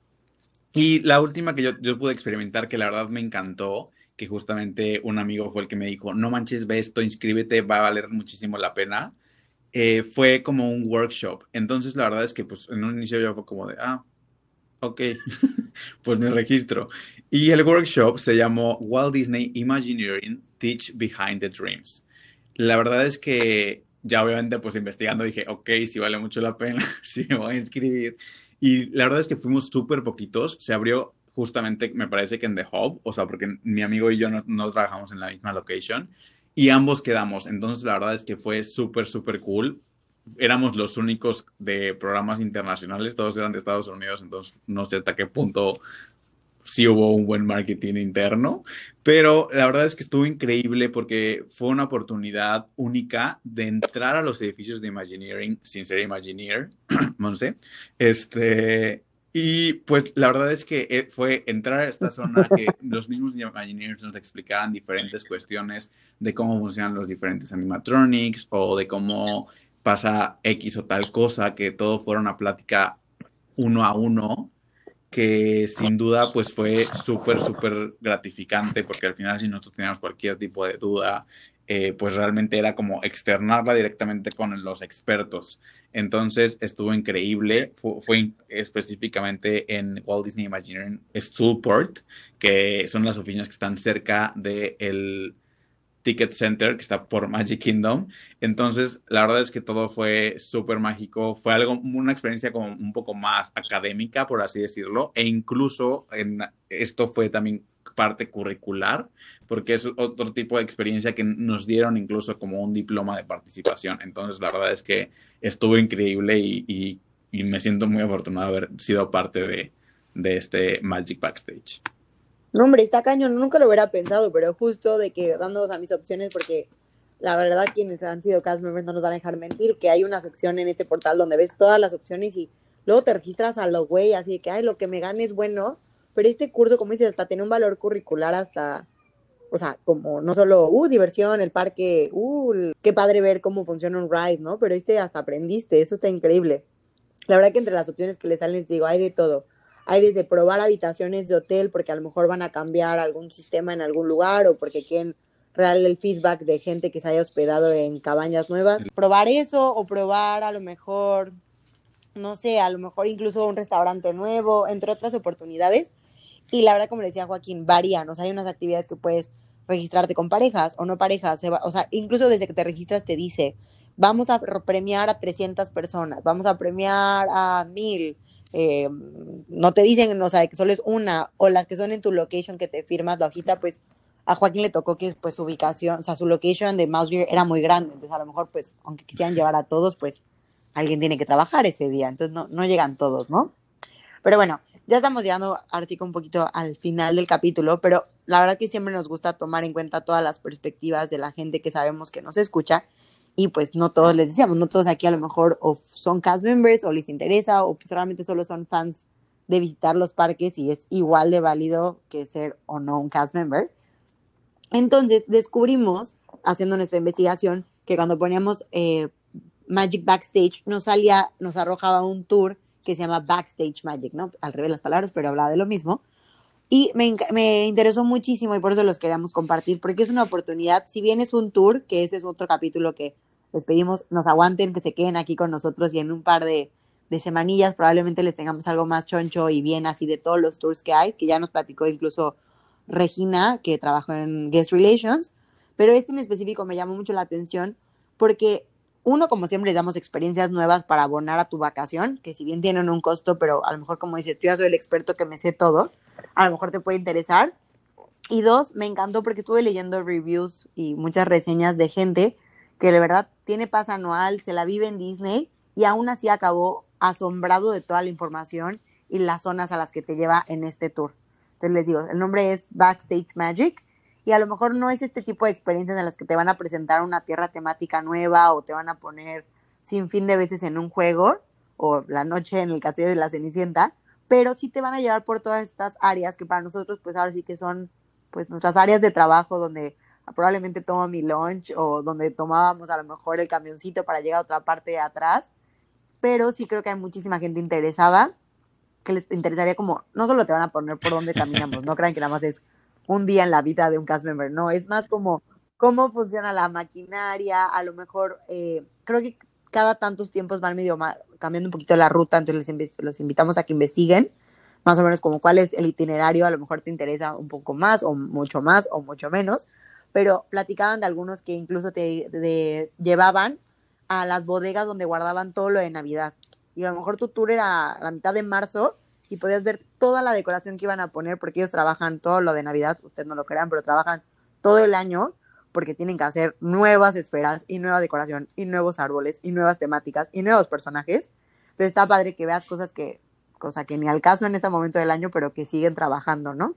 Y la última que yo, yo pude experimentar, que la verdad me encantó, que justamente un amigo fue el que me dijo, no manches, ve esto, inscríbete, va a valer muchísimo la pena. Eh, fue como un workshop. Entonces, la verdad es que pues en un inicio yo fue como de, ah, ok, [LAUGHS] pues me registro. Y el workshop se llamó Walt Disney Imagineering Teach Behind the Dreams. La verdad es que ya obviamente pues investigando dije, ok, sí vale mucho la pena, [LAUGHS] sí me voy a inscribir. Y la verdad es que fuimos súper poquitos, se abrió justamente, me parece que en The Hub, o sea, porque mi amigo y yo no, trabajamos en la misma location y ambos quedamos. Entonces, la verdad es que fue súper, súper cool. Éramos los únicos de programas internacionales, todos eran de Estados Unidos, entonces no sé hasta qué punto sí hubo un buen marketing interno, pero la verdad es que estuvo increíble porque fue una oportunidad única de entrar a los edificios de Imagineering sin ser Imagineer, [CLEARS THROAT] sé, este, y pues la verdad es que eh, fue entrar a esta zona que [LAUGHS] los mismos Imagineers nos explicaran diferentes cuestiones de cómo funcionan los diferentes animatronics o de cómo pasa X o tal cosa, que todo fuera una plática uno a uno, que sin duda pues fue súper, súper gratificante porque al final si nosotros teníamos cualquier tipo de duda eh, pues realmente era como externarla directamente con los expertos. Entonces estuvo increíble, fue, específicamente en Walt Disney Imagineering Stoolport, que son las oficinas que están cerca del Ticket Center, que está por Magic Kingdom. Entonces, la verdad es que todo fue súper mágico, fue algo, una experiencia como un poco más académica, por así decirlo, e incluso en, esto fue también parte curricular, porque es otro tipo de experiencia que nos dieron incluso como un diploma de participación. Entonces, la verdad es que estuvo increíble y, me siento muy afortunado de haber sido parte de, este Magic Backstage. No, hombre, está cañón, nunca lo hubiera pensado, pero justo de que dándonos a mis opciones, porque la verdad quienes han sido cast members no nos van a dejar mentir, que hay una sección en este portal donde ves todas las opciones y luego te registras a lo güey, así que, ay, lo que me gane es bueno, pero este curso, como dices, hasta tiene un valor curricular hasta, o sea, como no solo, uh, diversión, el parque, uh, qué padre ver cómo funciona un ride, ¿no? Pero este hasta aprendiste, eso está increíble. La verdad que entre las opciones que le salen, digo, hay de todo. Hay desde probar habitaciones de hotel porque a lo mejor van a cambiar algún sistema en algún lugar o porque quieren real el feedback de gente que se haya hospedado en cabañas nuevas. Probar eso o probar a lo mejor, no sé, a lo mejor incluso un restaurante nuevo, entre otras oportunidades y la verdad, como le decía Joaquín, varían. O sea, hay unas actividades que puedes registrarte con parejas o no parejas. o sea, incluso desde que te registras te dice, vamos a premiar a 300 personas, vamos a premiar a 1000. Eh, no te dicen, o sea, que solo es una, o las que son en tu location que te firmas la hojita, pues a Joaquín le tocó que pues su ubicación, o sea, su location de Mouse era muy grande, entonces a lo mejor pues, aunque quisieran llevar a todos, pues alguien tiene que trabajar ese día, entonces no, no llegan todos, ¿no? Pero bueno, ya estamos llegando ahora sí un poquito al final del capítulo, pero la verdad que siempre nos gusta tomar en cuenta todas las perspectivas de la gente que sabemos que nos escucha y pues no todos les decíamos, no todos aquí a lo mejor o son cast members o les interesa o pues realmente solo son fans de visitar los parques y es igual de válido que ser o no un cast member. Entonces descubrimos, haciendo nuestra investigación, que cuando poníamos eh, Magic Backstage nos salía, nos arrojaba un tour que se llama Backstage Magic, ¿no? Al revés las palabras, pero hablaba de lo mismo. Y me, me, interesó muchísimo y por eso los queríamos compartir, porque es una oportunidad, si bien es un tour, que ese es otro capítulo que les pedimos, nos aguanten, que se queden aquí con nosotros y en un par de, de semanillas probablemente les tengamos algo más choncho y bien así de todos los tours que hay, que ya nos platicó incluso Regina, que trabajó en Guest Relations, pero este en específico me llamó mucho la atención porque uno, como siempre, le damos experiencias nuevas para abonar a tu vacación, que si bien tienen un costo, pero a lo mejor, como dices, tú ya soy el experto que me sé todo, a lo mejor te puede interesar. Y dos, me encantó porque estuve leyendo reviews y muchas reseñas de gente que de verdad tiene paz anual, se la vive en Disney y aún así acabó asombrado de toda la información y las zonas a las que te lleva en este tour. Entonces les digo, el nombre es Backstage Magic y a lo mejor no es este tipo de experiencias en las que te van a presentar una tierra temática nueva o te van a poner sin fin de veces en un juego o la noche en el castillo de la Cenicienta, pero sí te van a llevar por todas estas áreas que para nosotros pues ahora sí que son pues nuestras áreas de trabajo donde probablemente tomo mi lunch o donde tomábamos a lo mejor el camioncito para llegar a otra parte de atrás, pero sí creo que hay muchísima gente interesada que les interesaría como, no solo te van a poner por dónde caminamos, no crean que nada más es un día en la vida de un cast member, no, es más como cómo funciona la maquinaria, a lo mejor, eh, creo que cada tantos tiempos van medio cambiando un poquito la ruta, entonces les los invitamos a que investiguen más o menos como cuál es el itinerario, a lo mejor te interesa un poco más o mucho más o mucho menos, pero platicaban de algunos que incluso te llevaban a las bodegas donde guardaban todo lo de Navidad. Y a lo mejor tu tour era a la mitad de marzo y podías ver toda la decoración que iban a poner porque ellos trabajan todo lo de Navidad, ustedes no lo crean, pero trabajan todo el año porque tienen que hacer nuevas esferas y nueva decoración y nuevos árboles y nuevas temáticas y nuevos personajes. Entonces está padre que veas cosas que, cosa que ni al caso en este momento del año, pero que siguen trabajando, ¿no?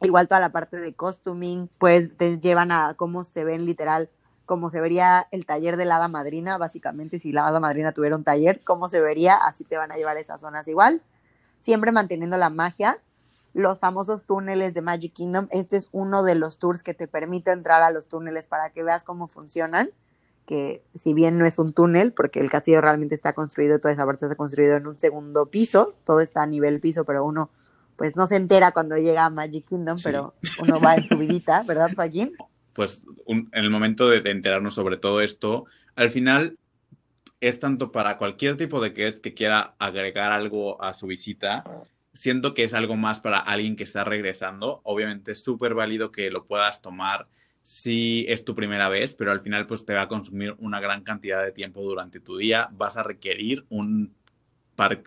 Igual toda la parte de costuming, pues te llevan a cómo se ven literal, cómo se vería el taller de la hada madrina, básicamente si la hada madrina tuviera un taller, cómo se vería, así te van a llevar a esas zonas igual, siempre manteniendo la magia. Los famosos túneles de Magic Kingdom, este es uno de los tours que te permite entrar a los túneles para que veas cómo funcionan que si bien no es un túnel, porque el castillo realmente está construido, toda esa parte está construido en un segundo piso, todo está a nivel piso, pero uno pues no se entera cuando llega a Magic Kingdom, pero uno va en subidita, [LAUGHS] ¿verdad, Joaquín? Pues en el momento de, enterarnos sobre todo esto, al final es tanto para cualquier tipo de que es que quiera agregar algo a su visita, siento que es algo más para alguien que está regresando. Obviamente es súper válido que lo puedas tomar si es tu primera vez, pero al final pues te va a consumir una gran cantidad de tiempo durante tu día. Vas a requerir un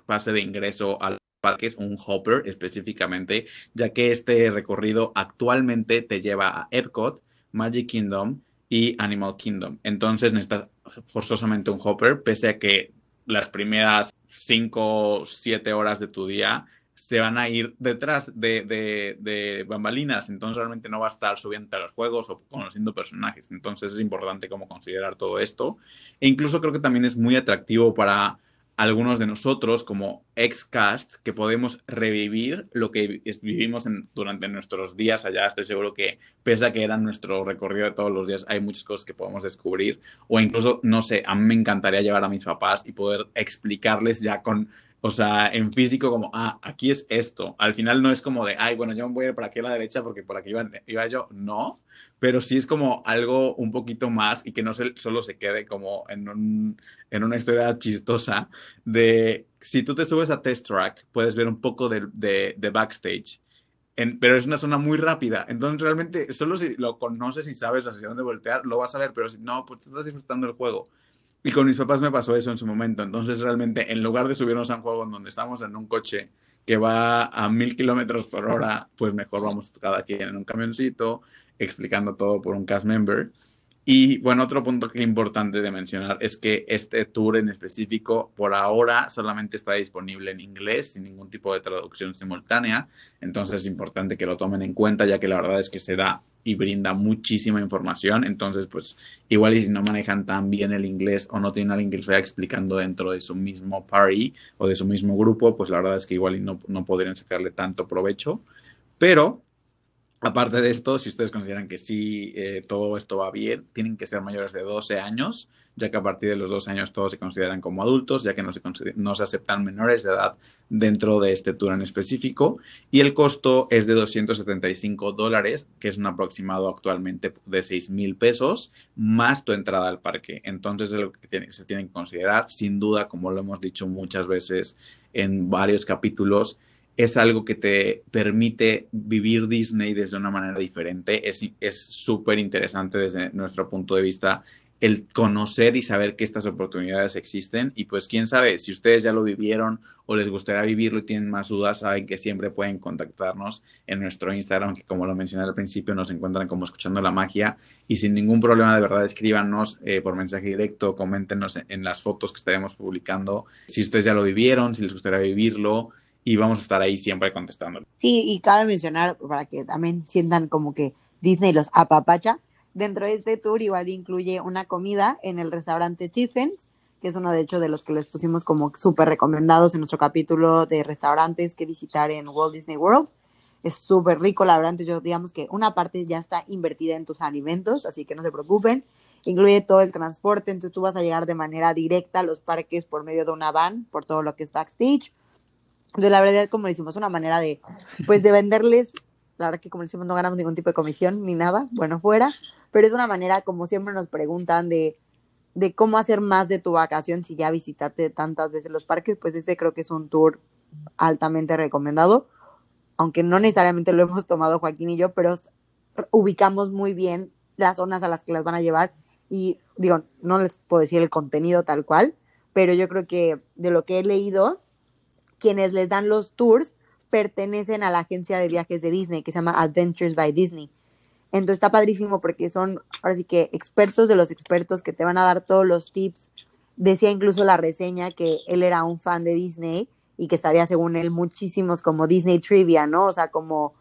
pase de ingreso al parques, un hopper específicamente, ya que este recorrido actualmente te lleva a Epcot, Magic Kingdom y Animal Kingdom. Entonces necesitas forzosamente un hopper, pese a que las primeras 5 o 7 horas de tu día se van a ir detrás de, de, bambalinas, entonces realmente no va a estar subiendo a los juegos o conociendo personajes, entonces es importante como considerar todo esto. E incluso creo que también es muy atractivo para algunos de nosotros como ex-cast que podemos revivir lo que vivimos durante nuestros días allá. Estoy seguro que, pese a que era nuestro recorrido de todos los días, hay muchas cosas que podemos descubrir. O incluso, no sé, a mí me encantaría llevar a mis papás y poder explicarles ya con o sea, en físico como, ah, aquí es esto. Al final no es como de, ay, bueno, yo me voy a ir para aquí a la derecha porque por aquí iba, iba yo. No, pero sí es como algo un poquito más y que no se, solo se quede como en, un, en una historia chistosa de, si tú te subes a Test Track, puedes ver un poco de, de, de backstage. En, pero es una zona muy rápida. Entonces, realmente, solo si lo conoces y sabes hacia dónde voltear, lo vas a ver. Pero si no, pues estás disfrutando el juego. Y con mis papás me pasó eso en su momento. Entonces, realmente, en lugar de subirnos a un juego en donde estamos en un coche que va a mil kilómetros por hora, pues mejor vamos cada quien en un camioncito, explicando todo por un cast member. Y bueno, otro punto que es importante de mencionar es que este tour en específico por ahora solamente está disponible en inglés sin ningún tipo de traducción simultánea. Entonces es importante que lo tomen en cuenta ya que la verdad es que se da y brinda muchísima información. Entonces, pues igual y si no manejan tan bien el inglés o no tienen a alguien que les vaya explicando dentro de su mismo party o de su mismo grupo, pues la verdad es que igual y no, no podrían sacarle tanto provecho. Pero Aparte de esto, si ustedes consideran que sí eh, todo esto va bien, tienen que ser mayores de 12 años, ya que a partir de los 12 años todos se consideran como adultos, ya que no se, no se aceptan menores de edad dentro de este tour en específico. Y el costo es de 275 dólares, que es un aproximado actualmente de 6 mil pesos, más tu entrada al parque. Entonces es lo que se tiene que considerar. Sin duda, como lo hemos dicho muchas veces en varios capítulos, es algo que te permite vivir Disney desde una manera diferente. Es súper interesante desde nuestro punto de vista el conocer y saber que estas oportunidades existen. Y pues quién sabe, si ustedes ya lo vivieron o les gustaría vivirlo y tienen más dudas, saben que siempre pueden contactarnos en nuestro Instagram, que como lo mencioné al principio, nos encuentran como escuchando la magia. Y sin ningún problema, de verdad, escríbanos eh, por mensaje directo, coméntenos en, en las fotos que estaremos publicando. Si ustedes ya lo vivieron, si les gustaría vivirlo y vamos a estar ahí siempre contestando. Sí, y cabe mencionar, para que también sientan como que Disney los apapacha, dentro de este tour igual incluye una comida en el restaurante Tiffins, que es uno de hecho de los que les pusimos como súper recomendados en nuestro capítulo de restaurantes que visitar en Walt Disney World. Es súper rico, la verdad, yo digamos que una parte ya está invertida en tus alimentos, así que no se preocupen. Incluye todo el transporte, entonces tú vas a llegar de manera directa a los parques por medio de una van, por todo lo que es backstage de la verdad, como decimos, una manera de, pues, de venderles, la verdad que como decimos, no ganamos ningún tipo de comisión ni nada, bueno, fuera, pero es una manera, como siempre nos preguntan, de, de cómo hacer más de tu vacación si ya visitaste tantas veces los parques, pues este creo que es un tour altamente recomendado, aunque no necesariamente lo hemos tomado Joaquín y yo, pero ubicamos muy bien las zonas a las que las van a llevar y digo, no les puedo decir el contenido tal cual, pero yo creo que de lo que he leído, quienes les dan los tours pertenecen a la agencia de viajes de Disney que se llama Adventures by Disney. Entonces está padrísimo porque son, ahora sí que expertos de los expertos que te van a dar todos los tips. Decía incluso la reseña que él era un fan de Disney y que sabía según él muchísimos como Disney Trivia, ¿no? O sea, como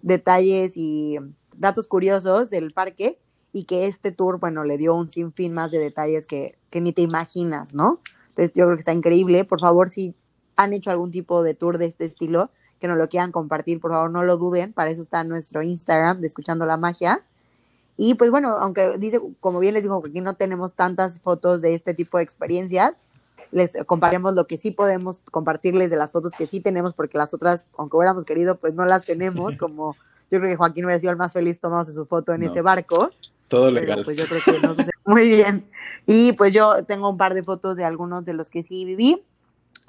detalles y datos curiosos del parque y que este tour, bueno, le dio un sinfín más de detalles que, ni te imaginas, ¿no? Entonces yo creo que está increíble. Por favor, si han hecho algún tipo de tour de este estilo, que nos lo quieran compartir, por favor, no lo duden. Para eso está nuestro Instagram de Escuchando la Magia. Y pues bueno, aunque dice, como bien les digo, que aquí no tenemos tantas fotos de este tipo de experiencias, les compartimos lo que sí podemos compartirles de las fotos que sí tenemos, porque las otras, aunque hubiéramos querido, pues no las tenemos, [LAUGHS] como yo creo que Joaquín hubiera sido el más feliz tomándose su foto en ese barco. Todo legal. pues yo creo que no sucede [LAUGHS] muy bien. Y pues yo tengo un par de fotos de algunos de los que sí viví.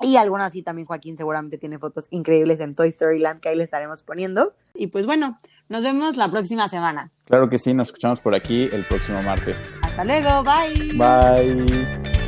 Y algunas así también Joaquín seguramente tiene fotos increíbles en Toy Story Land que ahí le estaremos poniendo. Y pues bueno, nos vemos la próxima semana. Claro que sí, nos escuchamos por aquí el próximo martes. Hasta luego, bye. Bye.